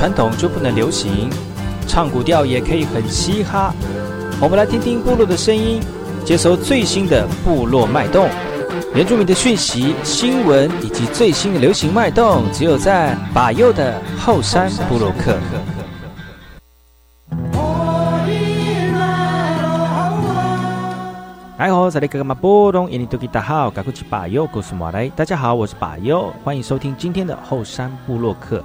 传统就不能流行，唱古调也可以很嘻哈。我们来听听部落的声音，接收最新的部落脉动、原住民的讯息、新闻以及最新的流行脉动，只有在把右的后山部落克。哎吼，这里哥哥马波东，印尼多吉大好，赶快去把右，故事马来。大家好，我是把右，欢迎收听今天的后山部落客。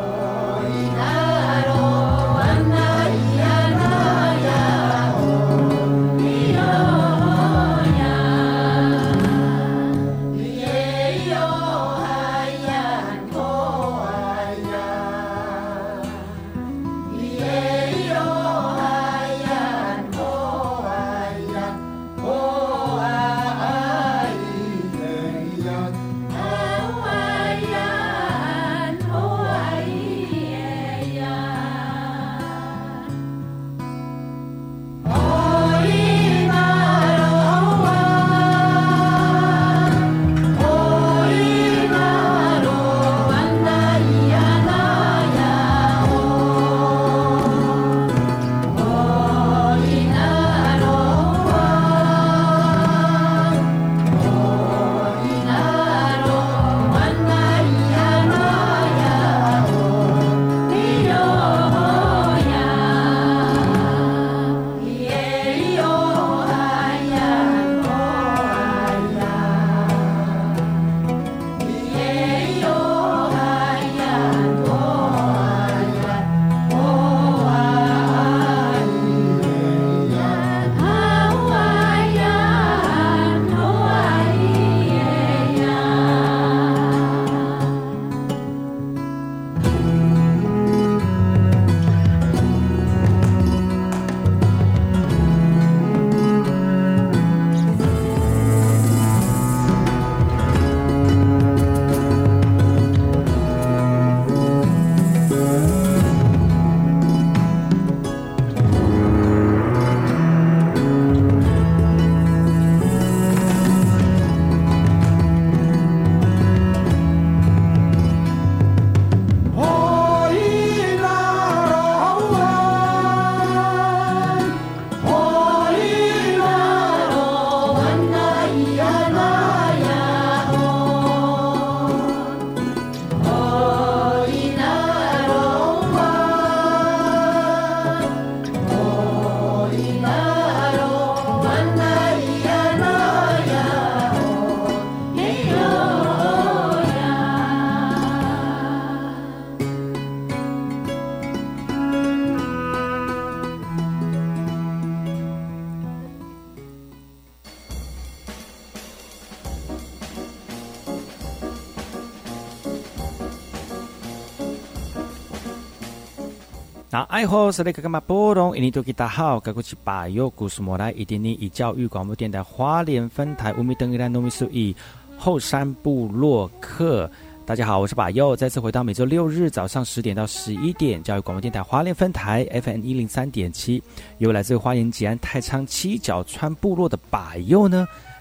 那爱好是那个干嘛波动？印尼多吉大好，该过去把右故事莫来，一点点以教育广播电台花莲分台乌米登一兰农米数以后山部落客。大家好，我是把右，再次回到每周六日早上十点到十一点，教育广播电台花莲分台 FM 一零三点七，由来自花莲吉安太仓七角川部落的把右呢。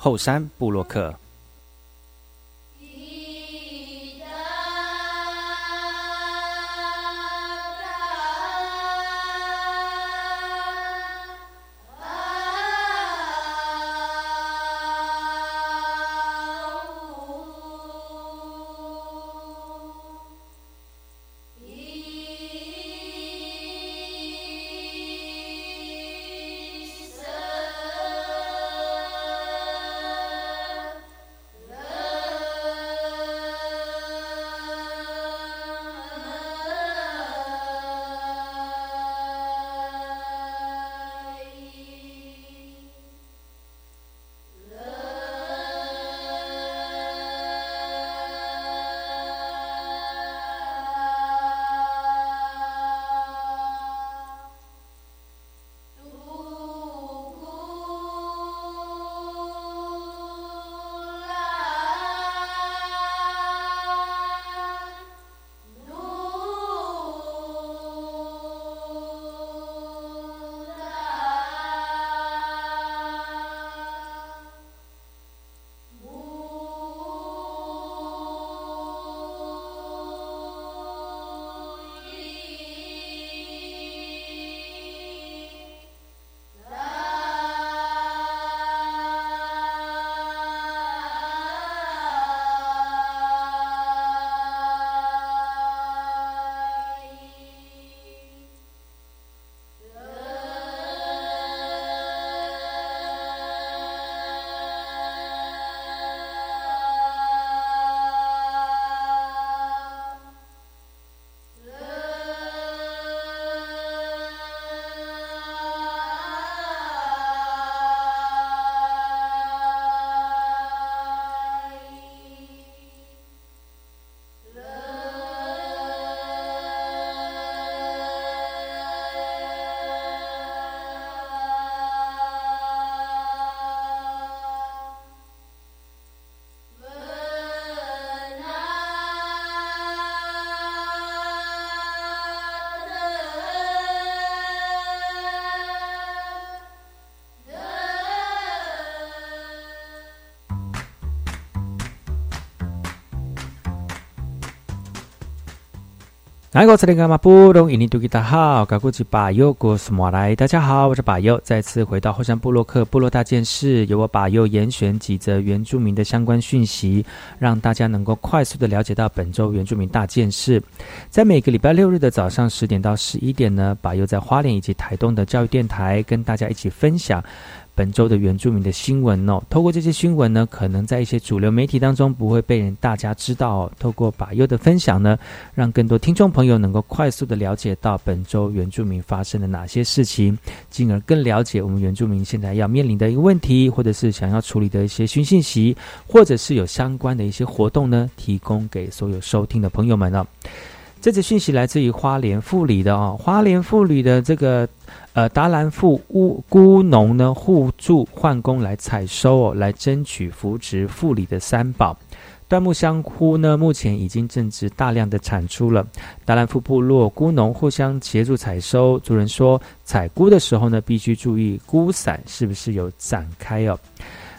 后山布洛克。哪个这里干嘛不懂？印尼多吉大好，高古吉巴友古斯莫来，大家好，我是巴友，再次回到后山部落克部落大件事，由我巴友严选几则原住民的相关讯息，让大家能够快速的了解到本周原住民大件事。在每个礼拜六日的早上十点到十一点呢，巴友在花莲以及台东的教育电台跟大家一起分享。本周的原住民的新闻哦，透过这些新闻呢，可能在一些主流媒体当中不会被人大家知道。透过把优的分享呢，让更多听众朋友能够快速的了解到本周原住民发生的哪些事情，进而更了解我们原住民现在要面临的一个问题，或者是想要处理的一些新信息，或者是有相关的一些活动呢，提供给所有收听的朋友们呢。这则讯息来自于花莲富里的哦，花莲富里的这个呃达兰富屋菇农呢互助换工来采收哦，来争取扶植富里的三宝。椴木香菇呢，目前已经正值大量的产出了。达兰富部落菇农互相协助采收，族人说采菇的时候呢，必须注意菇伞是不是有展开哦。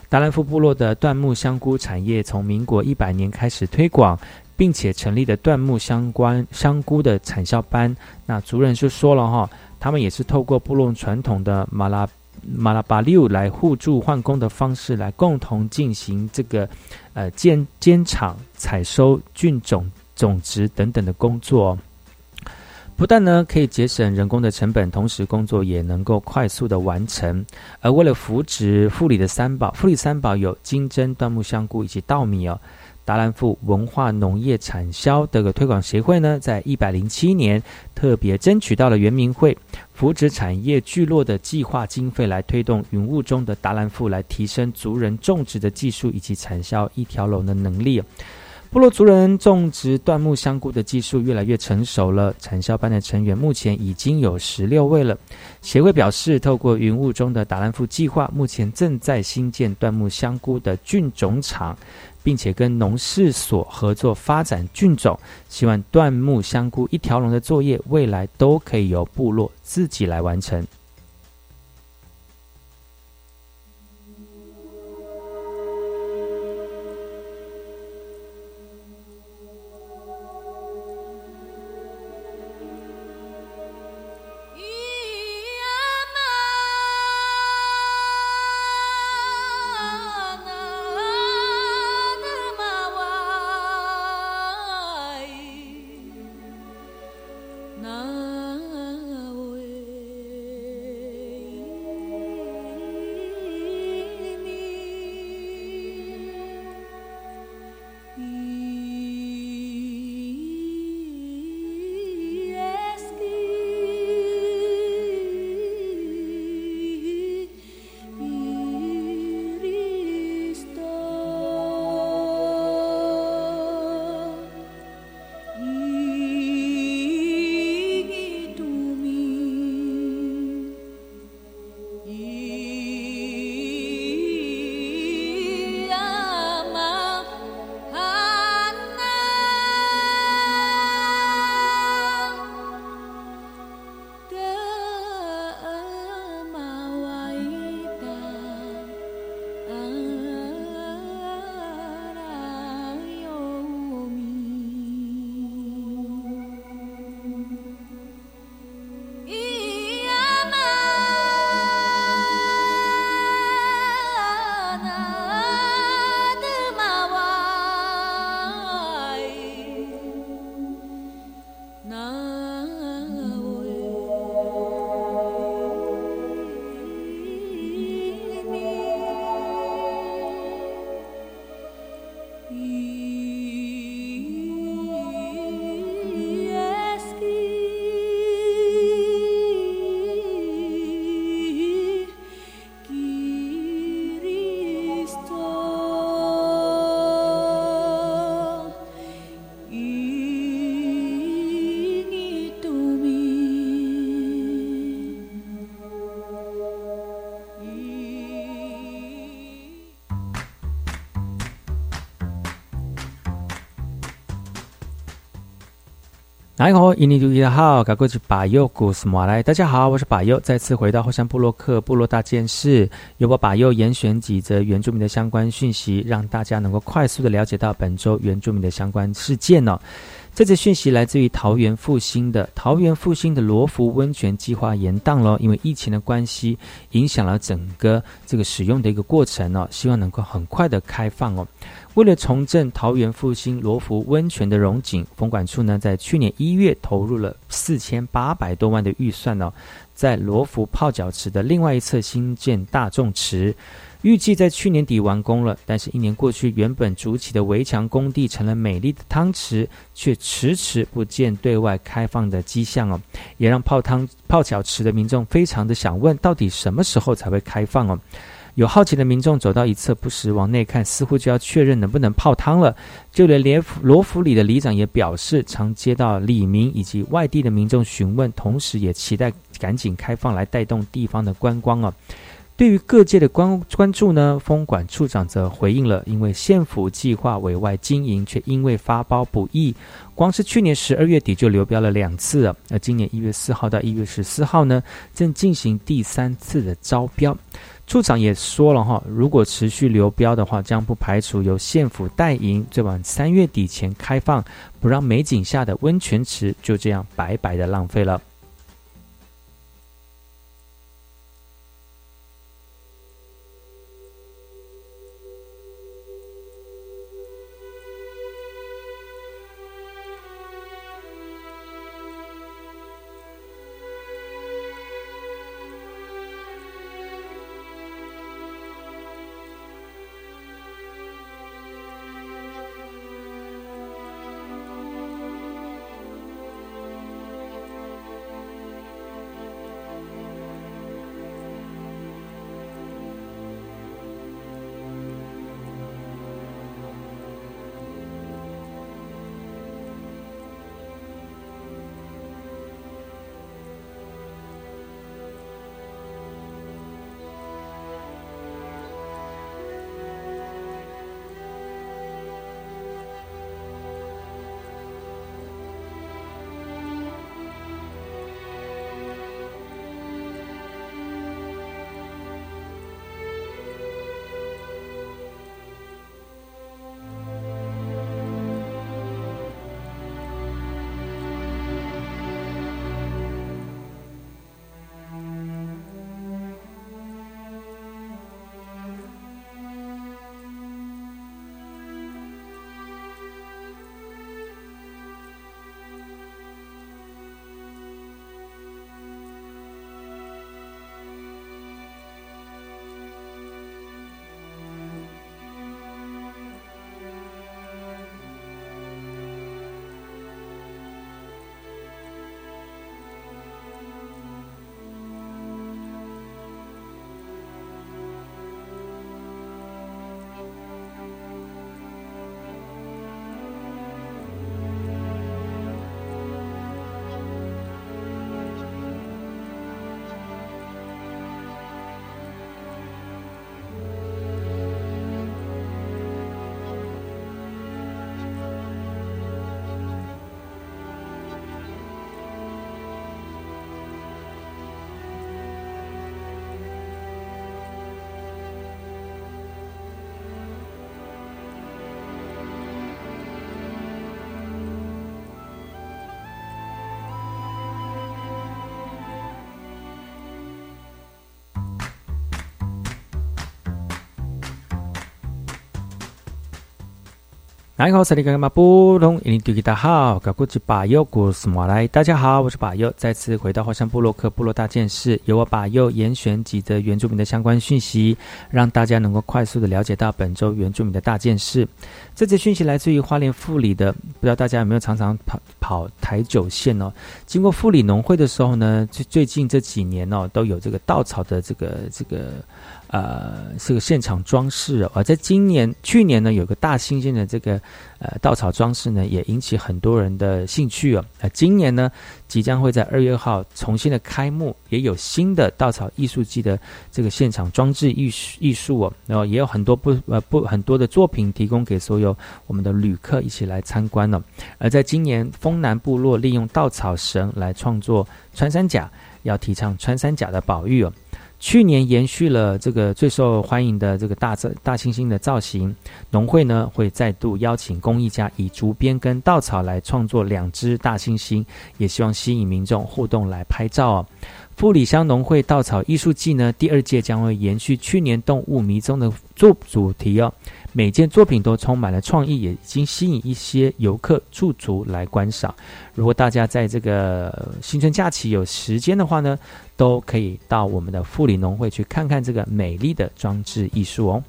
达兰富部落的椴木香菇产业从民国一百年开始推广。并且成立的椴木相关香菇的产销班，那族人就说了哈，他们也是透过部落传统的马拉马拉巴六来互助换工的方式来共同进行这个呃监监厂采收菌种种植等等的工作，不但呢可以节省人工的成本，同时工作也能够快速的完成。而为了扶植富里的三宝，富里三宝有金针椴木香菇以及稻米哦。达兰富文化农业产销的个推广协会呢，在一百零七年特别争取到了原民会扶植产业聚落的计划经费，来推动云雾中的达兰富，来提升族人种植的技术以及产销一条龙的能力。部落族人种植椴木香菇的技术越来越成熟了，产销班的成员目前已经有十六位了。协会表示，透过云雾中的达兰富计划，目前正在新建椴木香菇的菌种厂。并且跟农事所合作发展菌种，希望椴木香菇一条龙的作业，未来都可以由部落自己来完成。大家好，印尼主义的好，赶过去把右古斯马来。大家好，我是把右，再次回到后山部落克部落大件事，由我把右严选几则原住民的相关讯息，让大家能够快速的了解到本周原住民的相关事件呢。这则讯息来自于桃园复兴的桃园复兴的罗浮温泉计划延宕了，因为疫情的关系，影响了整个这个使用的一个过程哦，希望能够很快的开放哦。为了重振桃园复兴罗浮温泉的荣景，风管处呢在去年一月投入了四千八百多万的预算哦，在罗浮泡脚池的另外一侧新建大众池。预计在去年底完工了，但是，一年过去，原本筑起的围墙工地成了美丽的汤池，却迟迟不见对外开放的迹象哦，也让泡汤泡脚池的民众非常的想问，到底什么时候才会开放哦？有好奇的民众走到一侧，不时往内看，似乎就要确认能不能泡汤了。就连连罗浮里的里长也表示，常接到里民以及外地的民众询问，同时也期待赶紧开放来带动地方的观光哦。对于各界的关关注呢，风管处长则回应了，因为县府计划委外经营，却因为发包不易，光是去年十二月底就流标了两次了。而今年一月四号到一月十四号呢，正进行第三次的招标。处长也说了哈，如果持续流标的话，将不排除由县府代营，最晚三月底前开放，不让美景下的温泉池就这样白白的浪费了。你好，萨利格马布隆，印尼土著大好，高古吉巴尤古斯马来，大家好，我是巴尤，再次回到华山部落克部落大件事，由我巴尤严选几则原住民的相关讯息，让大家能够快速的了解到本周原住民的大件事。这则讯息来自于花莲富里的，不知道大家有没有常常跑跑台九线哦？经过富里农会的时候呢，最最近这几年哦，都有这个稻草的这个这个。呃，是个现场装饰哦。而在今年、去年呢，有个大新鲜的这个呃稻草装饰呢，也引起很多人的兴趣哦。呃，今年呢，即将会在二月号重新的开幕，也有新的稻草艺术季的这个现场装置艺术艺术哦。然后也有很多不呃不很多的作品提供给所有我们的旅客一起来参观了。而在今年，丰南部落利用稻草绳来创作穿山甲，要提倡穿山甲的保育哦。去年延续了这个最受欢迎的这个大大大猩猩的造型，农会呢会再度邀请工艺家以竹编跟稻草来创作两只大猩猩，也希望吸引民众互动来拍照哦。富里乡农会稻草艺术季呢，第二届将会延续去年动物迷踪的主主题哦。每件作品都充满了创意，也已经吸引一些游客驻足来观赏。如果大家在这个新春假期有时间的话呢，都可以到我们的富里农会去看看这个美丽的装置艺术哦。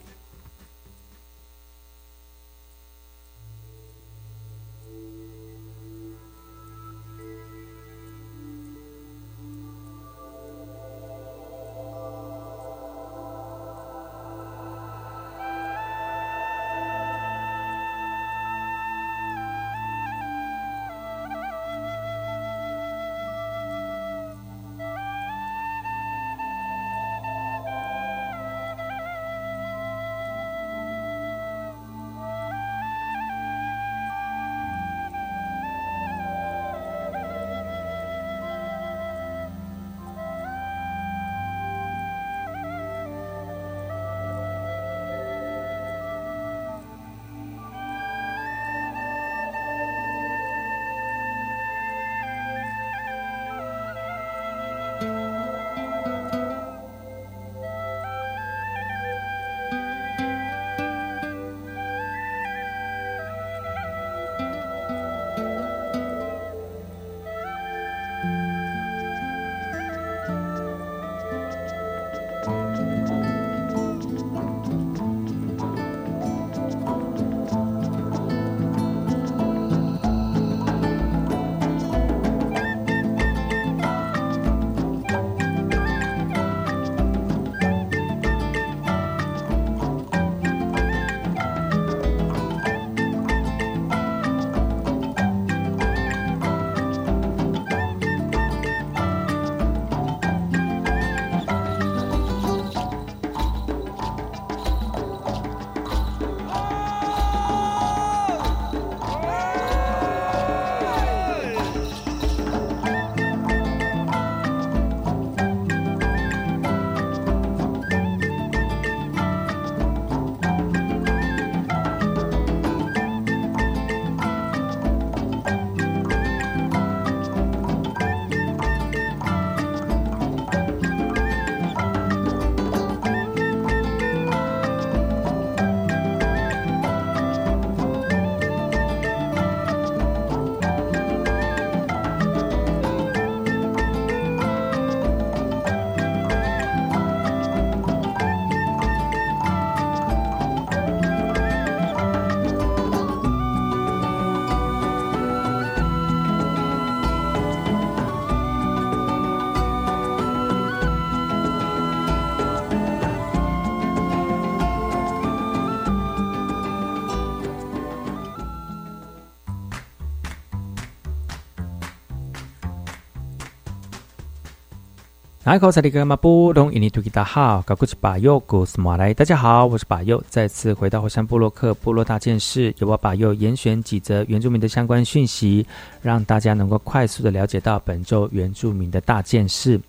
大家好，我是巴佑，古斯马来。大家好，我是巴佑，再次回到火山部落克部落大件事，由我巴佑严选几则原住民的相关讯息，让大家能够快速的了解到本周原住民的大件事。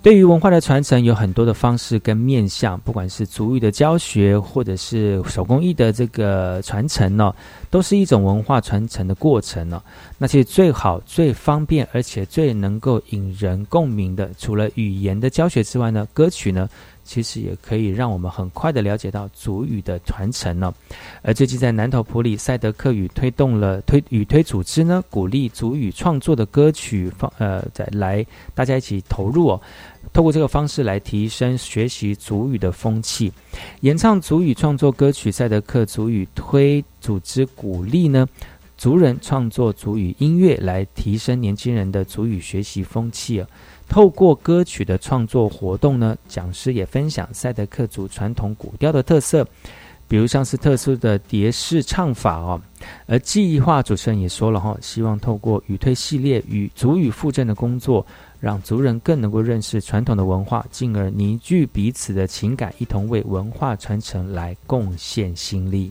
对于文化的传承，有很多的方式跟面向，不管是族语的教学，或者是手工艺的这个传承呢，都是一种文化传承的过程呢。那其实最好、最方便，而且最能够引人共鸣的，除了语言的教学之外呢，歌曲呢。其实也可以让我们很快的了解到族语的传承呢。而最近在南投埔里赛德克语推动了推语推组织呢，鼓励族语创作的歌曲方呃，再来大家一起投入哦。透过这个方式来提升学习族语的风气，演唱族语创作歌曲。赛德克族语推组织鼓励呢，族人创作族语音乐来提升年轻人的族语学习风气啊。透过歌曲的创作活动呢，讲师也分享赛德克族传统古调的特色，比如像是特殊的蝶式唱法哦。而计划主持人也说了哈，希望透过语推系列与族语附振的工作，让族人更能够认识传统的文化，进而凝聚彼此的情感，一同为文化传承来贡献心力。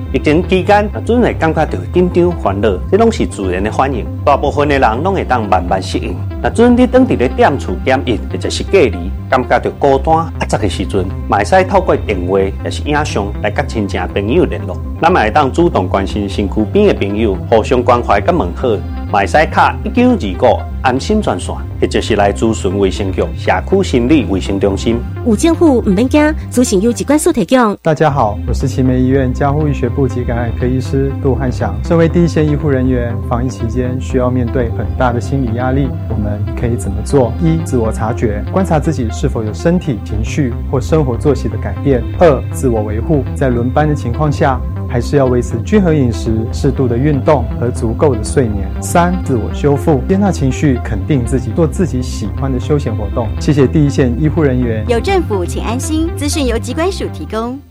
疫情期间，总会感觉到紧张烦恼，这拢是自然的反应。大部分的人拢会当慢慢适应。那准你当伫咧店厝检疫，或者是隔离，感觉到孤单压榨的时阵，会使透过电话也是影像来甲亲戚朋友联络。咱嘛会当主动关心身躯边的朋友，互相关怀甲问候。买使卡一九二五安心专线，或者是来咨询卫生局社区心理卫生中心。有政府唔免惊，咨询有机关所提供。大家好，我是奇美医院加护医学部及感染科医师杜汉祥。身为第一线医护人员，防疫期间需要面对很大的心理压力，我们可以怎么做？一、自我察觉，观察自己是否有身体、情绪或生活作息的改变；二、自我维护，在轮班的情况下。还是要维持均衡饮食、适度的运动和足够的睡眠。三、自我修复，接纳情绪，肯定自己，做自己喜欢的休闲活动。谢谢第一线医护人员。有政府，请安心。资讯由机关署提供。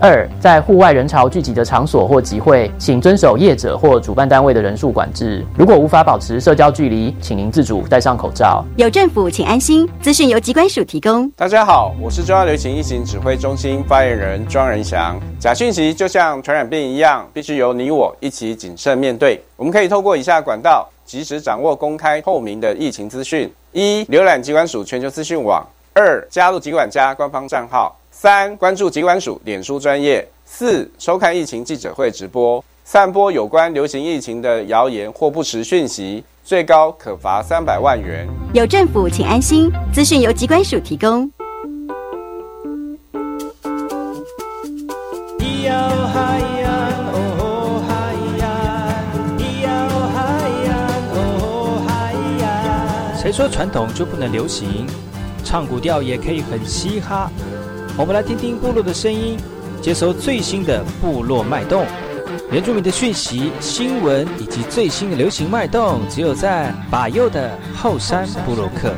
二，在户外人潮聚集的场所或集会，请遵守业者或主办单位的人数管制。如果无法保持社交距离，请您自主戴上口罩。有政府，请安心。资讯由机关署提供。大家好，我是中央流行疫情指挥中心发言人庄仁祥。假讯息就像传染病一样，必须由你我一起谨慎面对。我们可以透过以下管道，及时掌握公开透明的疫情资讯：一、浏览机关署全球资讯网；二、加入疾管家官方账号。三、关注疾管署脸书专业；四、收看疫情记者会直播。散播有关流行疫情的谣言或不实讯息，最高可罚三百万元。有政府，请安心。资讯由疾管署提供。谁说传统就不能流行？唱古调也可以很嘻哈。我们来听听部落的声音，接收最新的部落脉动、原住民的讯息、新闻以及最新的流行脉动，只有在把右的后山部落克。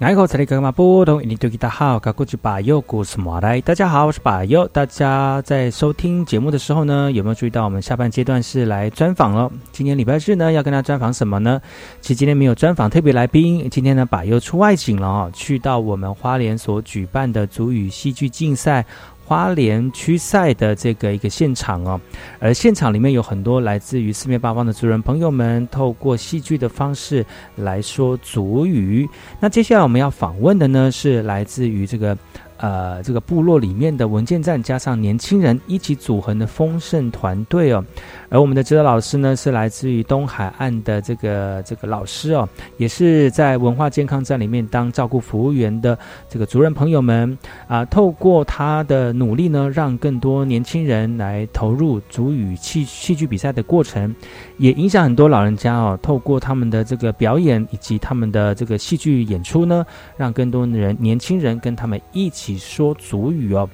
大好，噶过去把右故事马来。大家好，我是把右。大家在收听节目的时候呢，有没有注意到我们下半阶段是来专访了？今天礼拜日呢，要跟大家专访什么呢？其实今天没有专访特别来宾，今天呢，把右出外景了啊，去到我们花莲所举办的足语戏剧竞赛。花莲区赛的这个一个现场哦，而现场里面有很多来自于四面八方的族人朋友们，透过戏剧的方式来说族语。那接下来我们要访问的呢，是来自于这个。呃，这个部落里面的文件站加上年轻人一起组成的丰盛团队哦，而我们的指导老师呢是来自于东海岸的这个这个老师哦，也是在文化健康站里面当照顾服务员的这个族人朋友们啊，透过他的努力呢，让更多年轻人来投入主语戏戏剧比赛的过程，也影响很多老人家哦，透过他们的这个表演以及他们的这个戏剧演出呢，让更多的人年轻人跟他们一起。说祖语哦，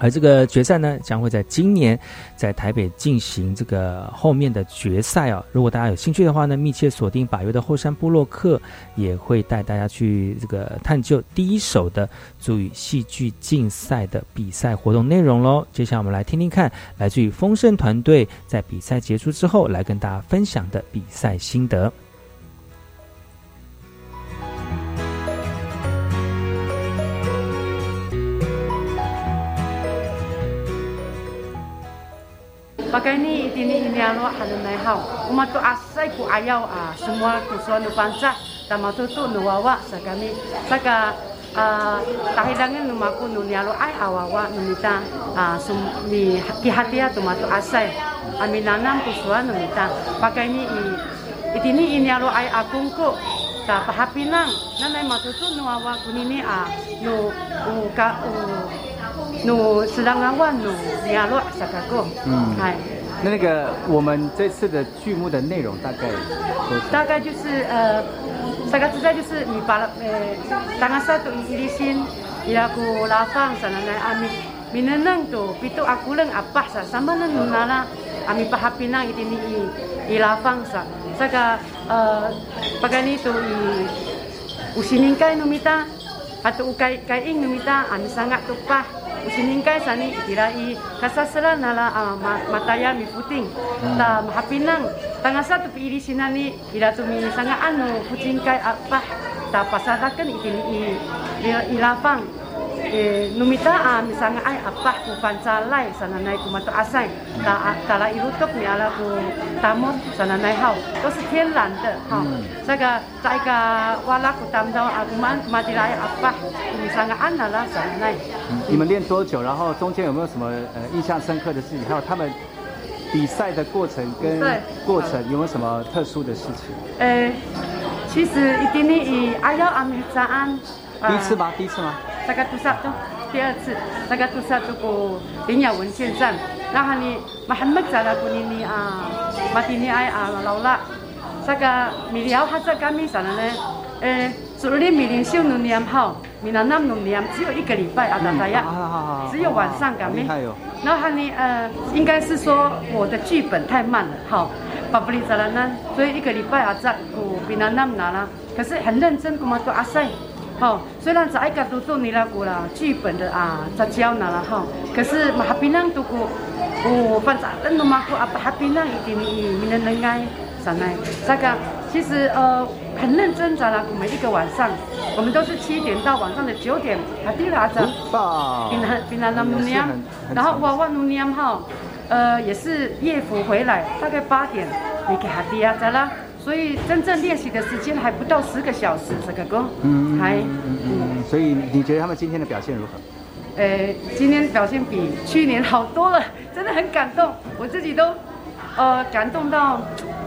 而这个决赛呢，将会在今年在台北进行这个后面的决赛哦。如果大家有兴趣的话呢，密切锁定百越的后山部落客，也会带大家去这个探究第一手的足语戏剧竞赛的比赛活动内容喽。接下来我们来听听看，来自于丰盛团队在比赛结束之后来跟大家分享的比赛心得。Pakai ni itini ini alo hal nai hau. Uma tu asai ku ayau a semua ku suan nu panca tama tu tu nu wawa sakami saka a tahidangan nu maku nu ni alo ai awawa nu mita a sum ni hati hatia tu matu asai. Ami nanam ku suan nu mita. Pakai ni i itini ini alo ai akungku ta pahapinang nanai matu tu nu wawa kunini a nu u ka u 努斯朗阿万努尼亚洛萨卡哥，萨卡贡。嗯，嗨。那那个我们这次的剧目的内容大概，大概就是呃，萨卡之在就是你把呃，当阿萨都伊里心，伊拉古拉放萨奶奶阿咪，咪能能都比都阿古能阿巴萨，萨曼能拿啦，阿咪巴哈皮囊伊滴咪伊伊拉放萨，萨卡呃，巴干尼都伊，乌西宁盖努米达，阿都乌盖盖印努米达，阿咪萨阿都巴。usininkai sani itirai kasasra nala ah, mataya mi puting. Hmm. Ta mahapinang tangasa tu piri sinani iratu mi sanga anu pucingkai apa ta pasadakan itini i ilapang ilafang e numita a mi sanga ai apa ku pancalai sananai ku mato asai ta ta la irutok ni ala ku tamon sananai hau 都是天然的哈这个在个瓦拉 ku tam dao a ku man ma di lai apa mi sanga an na la sananai 你们练多久？然后中间有没有什么呃印象深刻的事情？还有他们比赛的过程跟过程有没有什么特殊的事情？呃，其实一定以阿要阿米扎安。第一次吗？第一次吗？大概多少？第二次，大概多少？这个林雅文线站，然后呢马还没在那个你你啊，马蒂尼埃啊老了，这个米了他这干米啥呢？呃，昨天米林秀农年好，米南南农年只有一个礼拜啊，大家呀，只有晚上干米。然后呢呃，应该是说我的剧本太慢了，好，巴布里扎兰呢，所以一个礼拜啊，在古米南南拿了，可是很认真，我们都阿塞。好，虽然在一家都做你那个啦，剧本的啊，在教那了哈，可是马哈槟榔都古，哦，反正那么马过啊，哈槟榔一点你你能能爱上来，这个其实呃很认真在那每一个晚上，我们都是七点到晚上的九点，还滴拉着，槟榔槟榔那么念，然后娃娃努念哈，呃也是夜服回来，大概八点，你给他滴啊在啦。所以真正练习的时间还不到十个小时，这个歌，嗯，还，嗯，所以你觉得他们今天的表现如何？呃，今天表现比去年好多了，真的很感动，我自己都，呃，感动到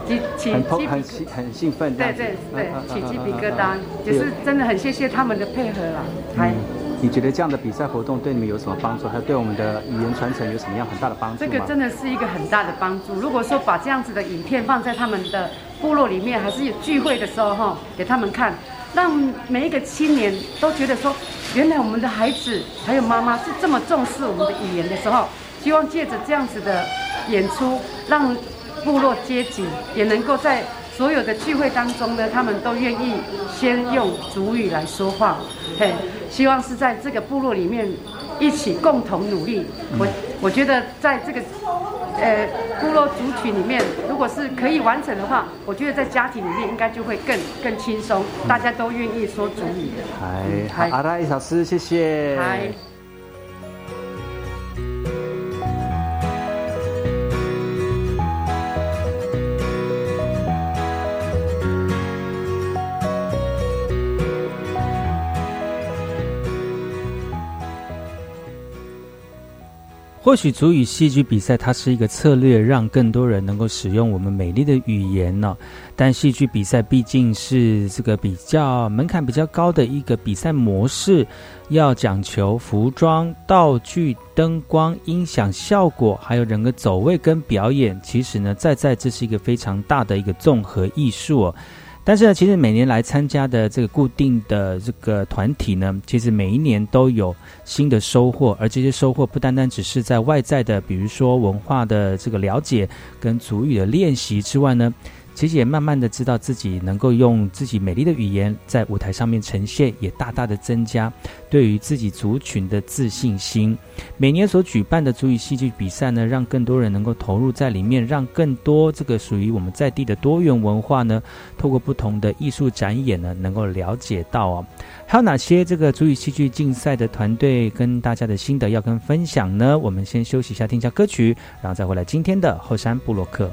起起鸡很兴很兴奋，对对对，起鸡皮疙瘩，就是真的很谢谢他们的配合了，还。你觉得这样的比赛活动对你们有什么帮助？还有对我们的语言传承有什么样很大的帮助这个真的是一个很大的帮助。如果说把这样子的影片放在他们的部落里面，还是有聚会的时候哈，给他们看，让每一个青年都觉得说，原来我们的孩子还有妈妈是这么重视我们的语言的时候，希望借着这样子的演出，让部落阶级也能够在。所有的聚会当中呢，他们都愿意先用主语来说话，嘿，希望是在这个部落里面一起共同努力。我我觉得在这个呃部落族群里面，如果是可以完成的话，我觉得在家庭里面应该就会更更轻松，大家都愿意说主语。嗨，好的，小师，谢谢。或许足语戏剧比赛，它是一个策略，让更多人能够使用我们美丽的语言呢。但戏剧比赛毕竟是这个比较门槛比较高的一个比赛模式，要讲求服装、道具、灯光、音响效果，还有整个走位跟表演。其实呢，在在这是一个非常大的一个综合艺术。但是呢，其实每年来参加的这个固定的这个团体呢，其实每一年都有新的收获，而这些收获不单单只是在外在的，比如说文化的这个了解跟族语的练习之外呢。其实也慢慢的知道自己能够用自己美丽的语言在舞台上面呈现，也大大的增加对于自己族群的自信心。每年所举办的族语戏剧比赛呢，让更多人能够投入在里面，让更多这个属于我们在地的多元文化呢，透过不同的艺术展演呢，能够了解到哦，还有哪些这个族语戏剧竞赛的团队跟大家的心得要跟分享呢？我们先休息一下，听一下歌曲，然后再回来今天的后山布洛克。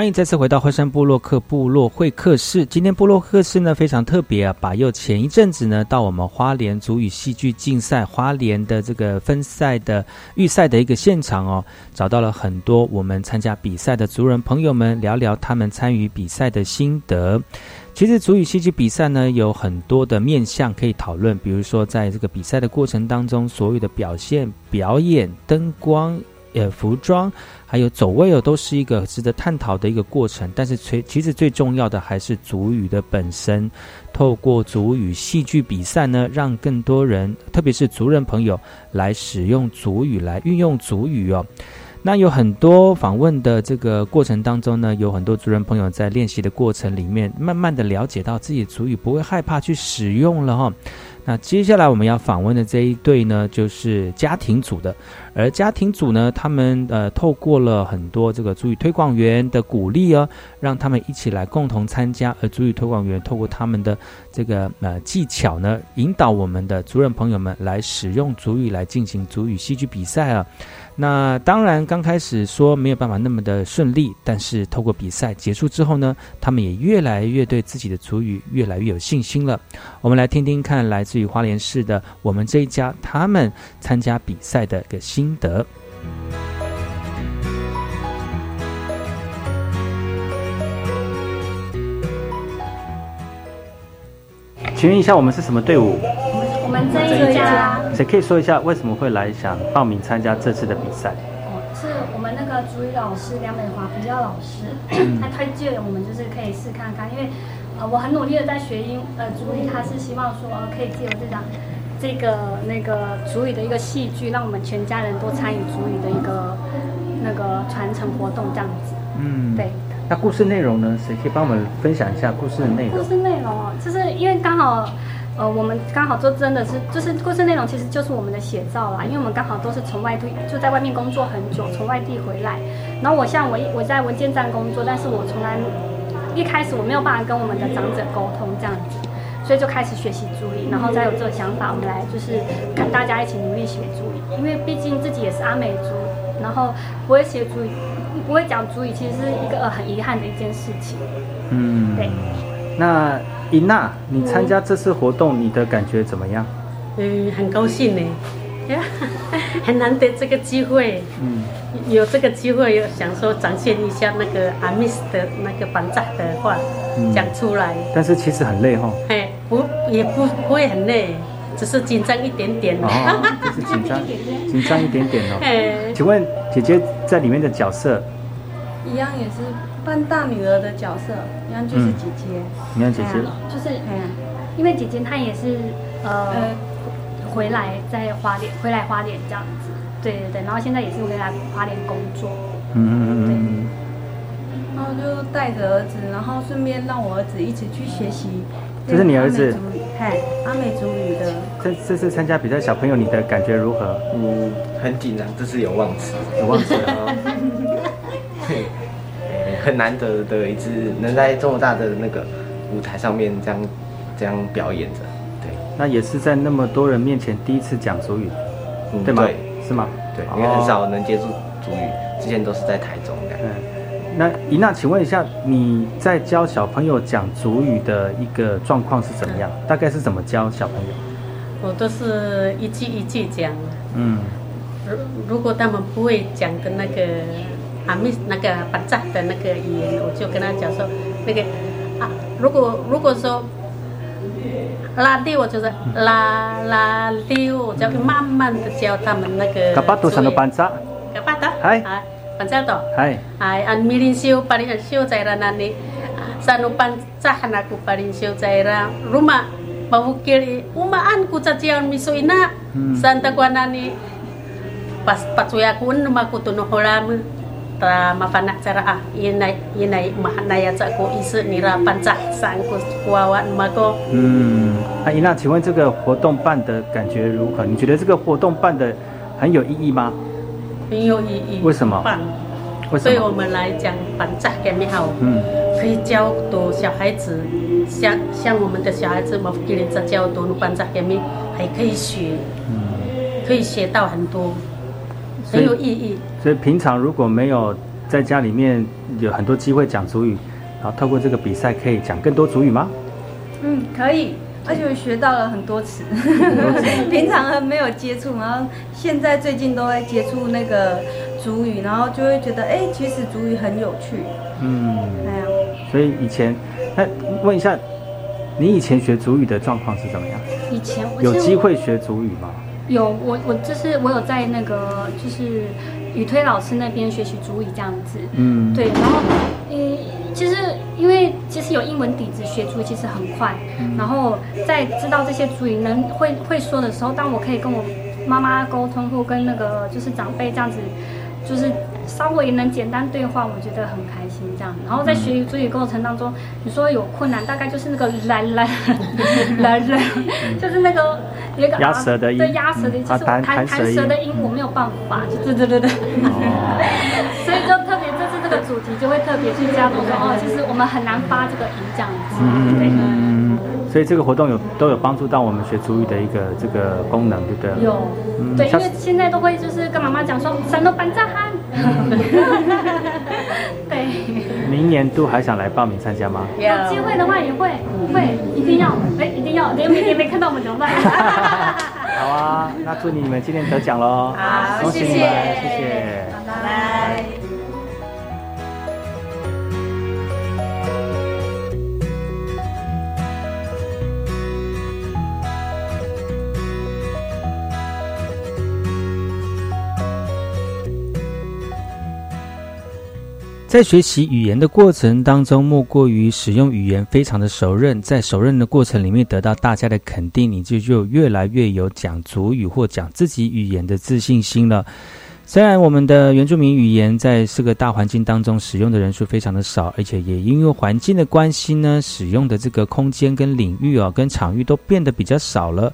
欢迎再次回到惠山部落克部落会客室。今天部落客室呢非常特别啊，把又前一阵子呢到我们花莲足语戏剧竞赛花莲的这个分赛的预赛的一个现场哦，找到了很多我们参加比赛的族人朋友们，聊聊他们参与比赛的心得。其实足语戏剧比赛呢有很多的面向可以讨论，比如说在这个比赛的过程当中，所有的表现、表演、灯光。呃，服装还有走位哦，都是一个值得探讨的一个过程。但是，最其实最重要的还是主语的本身。透过主语戏剧比赛呢，让更多人，特别是族人朋友，来使用主语，来运用主语哦。那有很多访问的这个过程当中呢，有很多族人朋友在练习的过程里面，慢慢的了解到自己的主语，不会害怕去使用了哈。那接下来我们要访问的这一对呢，就是家庭组的。而家庭组呢，他们呃透过了很多这个足语推广员的鼓励哦，让他们一起来共同参加。而足语推广员透过他们的这个呃技巧呢，引导我们的族人朋友们来使用足语来进行足语戏剧比赛啊。那当然，刚开始说没有办法那么的顺利，但是透过比赛结束之后呢，他们也越来越对自己的主语越来越有信心了。我们来听听看，来自于花莲市的我们这一家，他们参加比赛的一个心得。请问一下，我们是什么队伍？我们这一家，谁可以说一下为什么会来想报名参加这次的比赛？哦，是我们那个主语老师梁美华比较老师，他推荐我们就是可以试看看，因为呃我很努力的在学英呃主语，他是希望说呃可以借由这场这个那个主语的一个戏剧，让我们全家人都参与主语的一个那个传承活动这样子。嗯，对。那故事内容呢？谁可以帮我们分享一下故事的内容？故事内容哦，就是因为刚好。呃，我们刚好就真的是，就是故事内容其实就是我们的写照啦，因为我们刚好都是从外地就在外面工作很久，从外地回来。然后我像我我在文件站工作，但是我从来一开始我没有办法跟我们的长者沟通这样子，所以就开始学习注意，然后再有这个想法，我们来就是跟大家一起努力写注意，因为毕竟自己也是阿美族，然后不会写主语，不会讲主语，其实是一个很遗憾的一件事情。嗯，对。那。伊娜，你参加这次活动，你的感觉怎么样？嗯，很高兴呢，很难得这个机会，嗯，有这个机会，有想说展现一下那个阿 miss 的那个反战的话讲出来。但是其实很累哈。哎，不，也不不会很累，只是紧张一点点。哦，只是紧张，紧张一点点哦。哎，请问姐姐在里面的角色？一样也是。扮大女儿的角色，一样就是姐姐。你看姐姐，就是，因为姐姐她也是呃回来再花莲，回来花莲这样子。对对对，然后现在也是回来花莲工作。嗯嗯嗯嗯。然后就带着儿子，然后顺便让我儿子一起去学习。这是你儿子？嗨，阿美族语的。这这次参加比赛，小朋友你的感觉如何？嗯，很紧张，这是有忘词，有忘词 啊。很难得的一次，能在这么大的那个舞台上面这样这样表演着，对，那也是在那么多人面前第一次讲主语，对吗？是吗？对，因为很少能接触主语，之前都是在台中的。嗯，那伊娜，请问一下，你在教小朋友讲主语的一个状况是怎么样？大概是怎么教小朋友？我都是一句一句讲。嗯，如如果他们不会讲的那个。阿密那个巴扎的那个语言，我就跟他讲说，那个啊，如果如果说拉丢，我就是拉拉丢，我就慢慢的教他们那个。卡巴多什么巴扎？卡巴多。嗨。巴扎多。嗨。嗨，安米林修巴林修在那那里，sanu pancah anakku paling siu caira rumah mawukil umaan ku cacian miso ina santa kuanani pas patuya kun rumahku 烦那在了啊，因来因来嘛那呀这个意思你啦班长三个娃娃嘛个。嗯，阿姨娜，请问这个活动办的感觉如何？你觉得这个活动办的很有意义吗？很有意义。为什么？为什么？对我们来讲，班长给你好，嗯，可以教多小孩子，像像我们的小孩子嘛，给人家教多班长给你还可以学，嗯，可以学到很多。很有意义。所以平常如果没有在家里面有很多机会讲主语，然后透过这个比赛可以讲更多主语吗？嗯，可以，而且我学到了很多词，平常没有接触，然后现在最近都在接触那个主语，然后就会觉得，哎，其实主语很有趣。嗯，哎呀。所以以前，那问一下，你以前学主语的状况是怎么样？以前有机会学主语吗？有，我我就是我有在那个就是雨推老师那边学习主语这样子。嗯，对，然后，嗯，其实因为其实有英文底子，学主语其实很快。然后在知道这些主语能会会说的时候，当我可以跟我妈妈沟通，或跟那个就是长辈这样子，就是。稍微能简单对话，我觉得很开心这样。然后在学主语过程当中，你说有困难，大概就是那个来来来来，就是那个一个压舌的音，对压舌的，就是弹弹舌的音，我没有办法，就对对对对。所以就特别这次这个主题就会特别去加入说，哦，其实我们很难发这个音这样子。嗯，所以这个活动有都有帮助到我们学主语的一个这个功能，对不对？有，对，因为现在都会就是跟妈妈讲说，山东班扎汉。对，明年度还想来报名参加吗？有机会的话也会，会一定要，哎，一定要，连明年没看到我们怎么办？好啊，那祝你们今天得奖喽！好，谢谢，谢谢，在学习语言的过程当中，莫过于使用语言非常的熟认，在熟认的过程里面得到大家的肯定，你就就越来越有讲主语或讲自己语言的自信心了。虽然我们的原住民语言在这个大环境当中使用的人数非常的少，而且也因为环境的关系呢，使用的这个空间跟领域啊，跟场域都变得比较少了。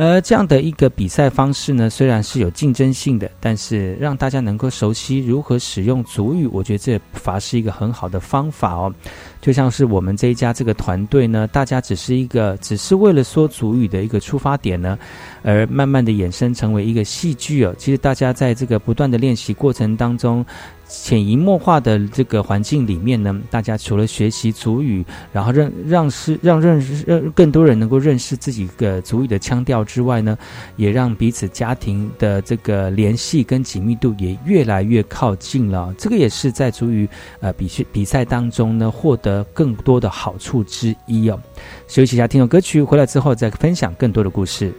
而这样的一个比赛方式呢，虽然是有竞争性的，但是让大家能够熟悉如何使用主语，我觉得这不乏是一个很好的方法哦。就像是我们这一家这个团队呢，大家只是一个只是为了说主语的一个出发点呢，而慢慢的衍生成为一个戏剧哦。其实大家在这个不断的练习过程当中。潜移默化的这个环境里面呢，大家除了学习主语，然后让让是让认识让更多人能够认识自己的主语的腔调之外呢，也让彼此家庭的这个联系跟紧密度也越来越靠近了。这个也是在主语呃比赛比赛当中呢获得更多的好处之一哦。休息一下，听首歌曲，回来之后再分享更多的故事。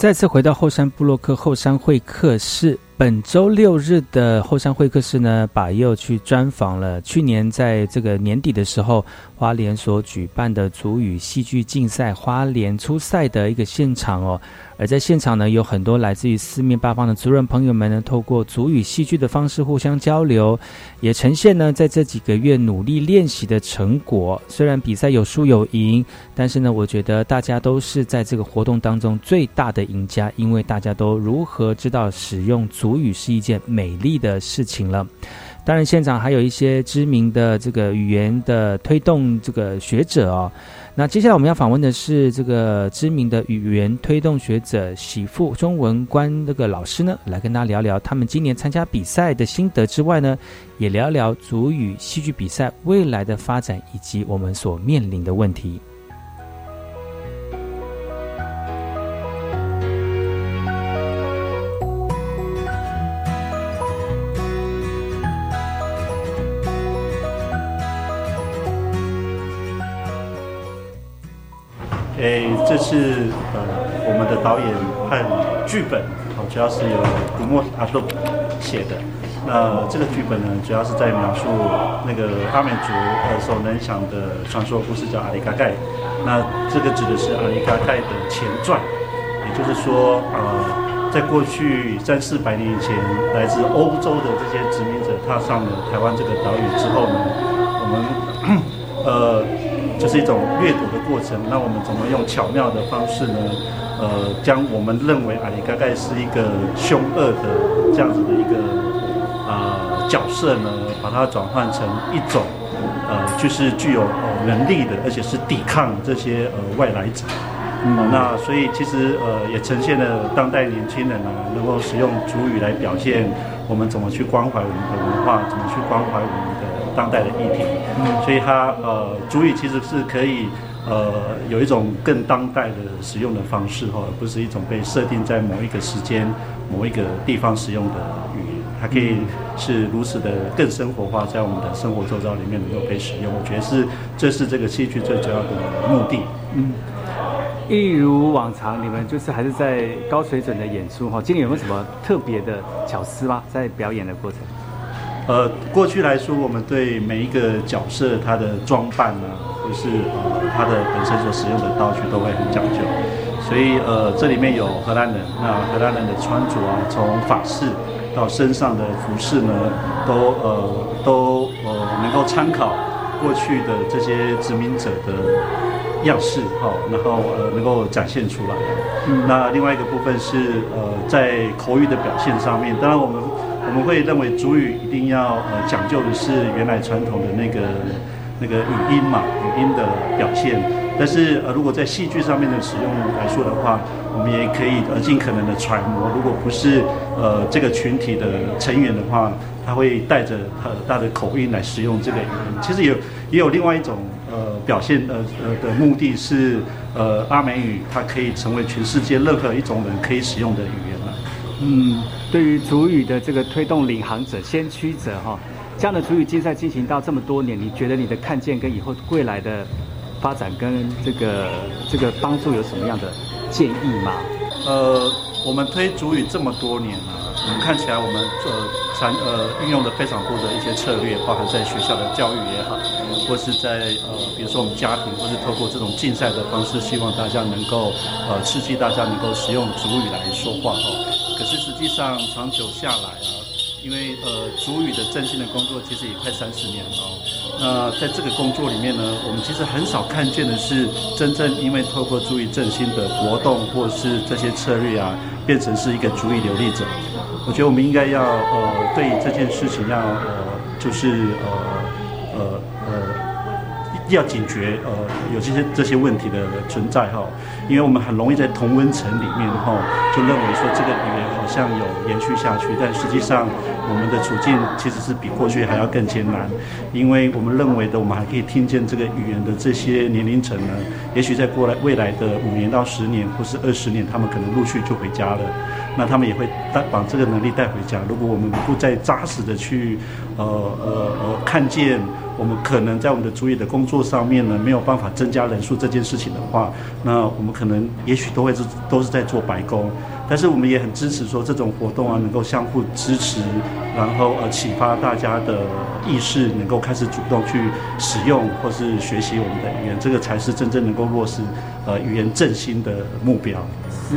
再次回到后山布洛克后山会客室，本周六日的后山会客室呢，把又去专访了去年在这个年底的时候，花莲所举办的足语戏剧竞赛花莲初赛的一个现场哦。而在现场呢，有很多来自于四面八方的族人朋友们呢，透过足语戏剧的方式互相交流，也呈现呢在这几个月努力练习的成果。虽然比赛有输有赢，但是呢，我觉得大家都是在这个活动当中最大的赢家，因为大家都如何知道使用足语是一件美丽的事情了。当然，现场还有一些知名的这个语言的推动这个学者哦。那接下来我们要访问的是这个知名的语言推动学者喜富中文官这个老师呢，来跟大家聊聊他们今年参加比赛的心得之外呢，也聊聊主语戏剧比赛未来的发展以及我们所面临的问题。这次呃，我们的导演和剧本，哦，主要是由古莫阿洛写的。那这个剧本呢，主要是在描述那个阿美族耳熟能详的传说故事，叫阿里嘎盖。那这个指的是阿里嘎盖的前传，也就是说，呃，在过去三四百年以前，来自欧洲的这些殖民者踏上了台湾这个岛屿之后呢，我们呃。就是一种阅读的过程。那我们怎么用巧妙的方式呢？呃，将我们认为阿里嘎盖是一个凶恶的这样子的一个呃角色呢，把它转换成一种呃，就是具有呃能力的，而且是抵抗这些呃外来者。嗯，那所以其实呃也呈现了当代年轻人啊，能够使用主语来表现我们怎么去关怀我们的文化，怎么去关怀我们的。当代的议题，所以它呃，主语其实是可以呃有一种更当代的使用的方式哈，而不是一种被设定在某一个时间、某一个地方使用的语言，它可以是如此的更生活化，在我们的生活周遭里面能够被使用。我觉得是这是这个戏剧最主要的目的。嗯，一如往常，你们就是还是在高水准的演出哈。今年有没有什么特别的巧思吗？在表演的过程？呃，过去来说，我们对每一个角色他的装扮呢，或是呃他的本身所使用的道具都会很讲究。所以呃，这里面有荷兰人，那荷兰人的穿着啊，从法式到身上的服饰呢，都呃都呃能够参考过去的这些殖民者的样式哈，然后呃能够展现出来。那另外一个部分是呃在口语的表现上面，当然我们。我们会认为主语一定要呃讲究的是原来传统的那个那个语音嘛，语音的表现。但是呃，如果在戏剧上面的使用来说的话，我们也可以呃尽可能的揣摩。如果不是呃这个群体的成员的话，他会带着他他的口音来使用这个语音。其实有也有另外一种呃表现呃呃的目的是呃阿美语它可以成为全世界任何一种人可以使用的语言了。嗯。对于主语的这个推动领航者、先驱者哈，这样的主语竞赛进行到这么多年，你觉得你的看见跟以后未来的发展跟这个这个帮助有什么样的建议吗？呃，我们推主语这么多年了，我们看起来我们呃传呃运用的非常多的一些策略，包含在学校的教育也好，或是在呃比如说我们家庭，或是透过这种竞赛的方式，希望大家能够呃刺激大家能够使用主语来说话哈。实际上长久下来啊，因为呃，主语的振兴的工作其实也快三十年了。那在这个工作里面呢，我们其实很少看见的是真正因为透过主语振兴的活动或是这些策略啊，变成是一个主语流利者。我觉得我们应该要呃，对这件事情要呃，就是呃呃，要警觉呃，有这些这些问题的存在哈。因为我们很容易在同温层里面哈，就认为说这个语言好像有延续下去，但实际上我们的处境其实是比过去还要更艰难。因为我们认为的，我们还可以听见这个语言的这些年龄层呢，也许在过来未来的五年到十年或是二十年，他们可能陆续就回家了。那他们也会带把这个能力带回家。如果我们不再扎实的去，呃呃呃，看见我们可能在我们的主语的工作上面呢，没有办法增加人数这件事情的话，那我们可能也许都会是都是在做白工。但是我们也很支持说这种活动啊，能够相互支持，然后呃启发大家的意识，能够开始主动去使用或是学习我们的语言，这个才是真正能够落实呃语言振兴的目标。是。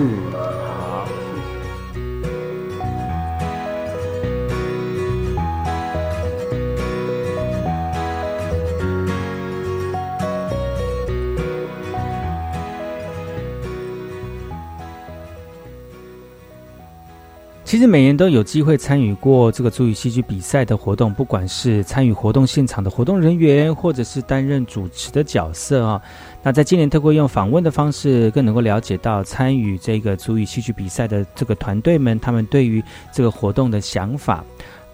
其实每年都有机会参与过这个足语戏剧比赛的活动，不管是参与活动现场的活动人员，或者是担任主持的角色啊。那在今年，透过用访问的方式，更能够了解到参与这个足语戏剧比赛的这个团队们，他们对于这个活动的想法。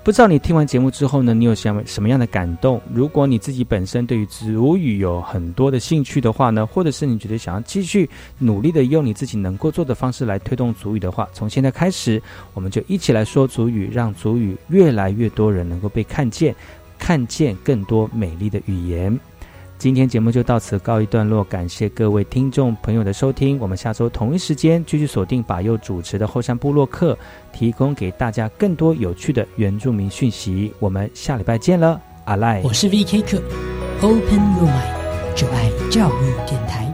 不知道你听完节目之后呢，你有什什么样的感动？如果你自己本身对于主语有很多的兴趣的话呢，或者是你觉得想要继续努力的用你自己能够做的方式来推动主语的话，从现在开始，我们就一起来说主语，让主语越来越多人能够被看见，看见更多美丽的语言。今天节目就到此告一段落，感谢各位听众朋友的收听。我们下周同一时间继续锁定把右主持的后山部落客，提供给大家更多有趣的原住民讯息。我们下礼拜见了，阿赖，我是 V K 客，Open Your Mind，就爱教育电台。